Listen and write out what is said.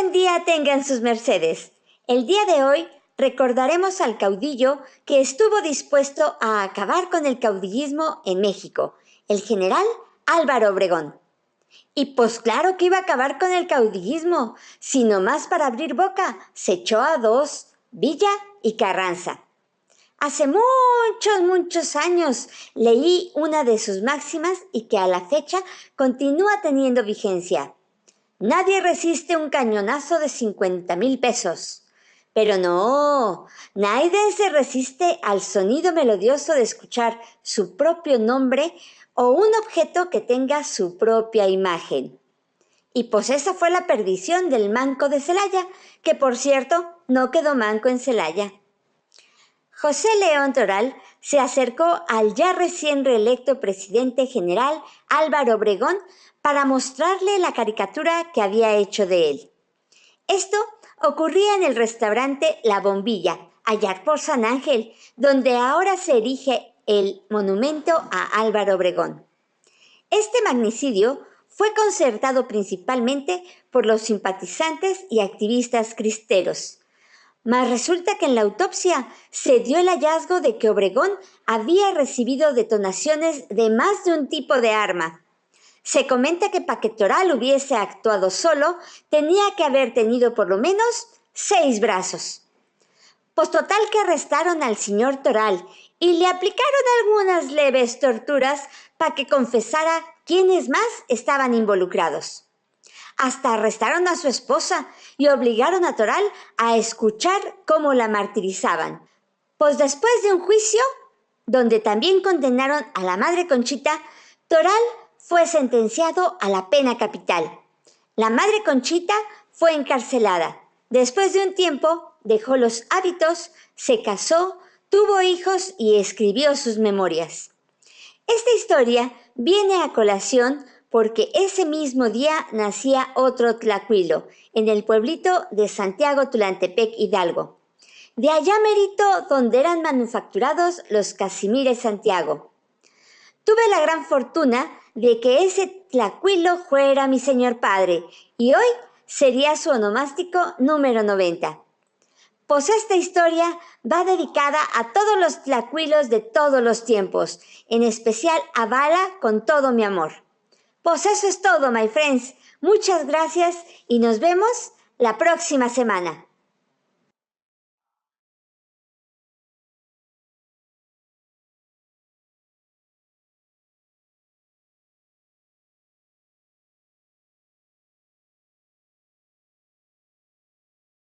Buen día tengan sus mercedes. El día de hoy recordaremos al caudillo que estuvo dispuesto a acabar con el caudillismo en México, el general Álvaro Obregón. Y pues claro que iba a acabar con el caudillismo, sino más para abrir boca, se echó a dos, Villa y Carranza. Hace muchos, muchos años leí una de sus máximas y que a la fecha continúa teniendo vigencia. Nadie resiste un cañonazo de 50 mil pesos. Pero no, nadie se resiste al sonido melodioso de escuchar su propio nombre o un objeto que tenga su propia imagen. Y pues esa fue la perdición del manco de Celaya, que por cierto no quedó manco en Celaya. José León Toral se acercó al ya recién reelecto presidente general Álvaro Obregón para mostrarle la caricatura que había hecho de él. Esto ocurría en el restaurante La Bombilla, allá por San Ángel, donde ahora se erige el monumento a Álvaro Obregón. Este magnicidio fue concertado principalmente por los simpatizantes y activistas cristeros. Mas resulta que en la autopsia se dio el hallazgo de que Obregón había recibido detonaciones de más de un tipo de arma, se comenta que para que Toral hubiese actuado solo, tenía que haber tenido por lo menos seis brazos. Pues total que arrestaron al señor Toral y le aplicaron algunas leves torturas para que confesara quiénes más estaban involucrados. Hasta arrestaron a su esposa y obligaron a Toral a escuchar cómo la martirizaban. Pues después de un juicio, donde también condenaron a la madre Conchita, Toral fue sentenciado a la pena capital. La madre Conchita fue encarcelada. Después de un tiempo dejó los hábitos, se casó, tuvo hijos y escribió sus memorias. Esta historia viene a colación porque ese mismo día nacía otro tlacuilo en el pueblito de Santiago Tulantepec Hidalgo. De allá merito donde eran manufacturados los Casimires Santiago. Tuve la gran fortuna de que ese tlacuilo fuera mi señor padre y hoy sería su onomástico número 90. Pues esta historia va dedicada a todos los tlacuilos de todos los tiempos, en especial a Bala con todo mi amor. Pues eso es todo, my friends. Muchas gracias y nos vemos la próxima semana.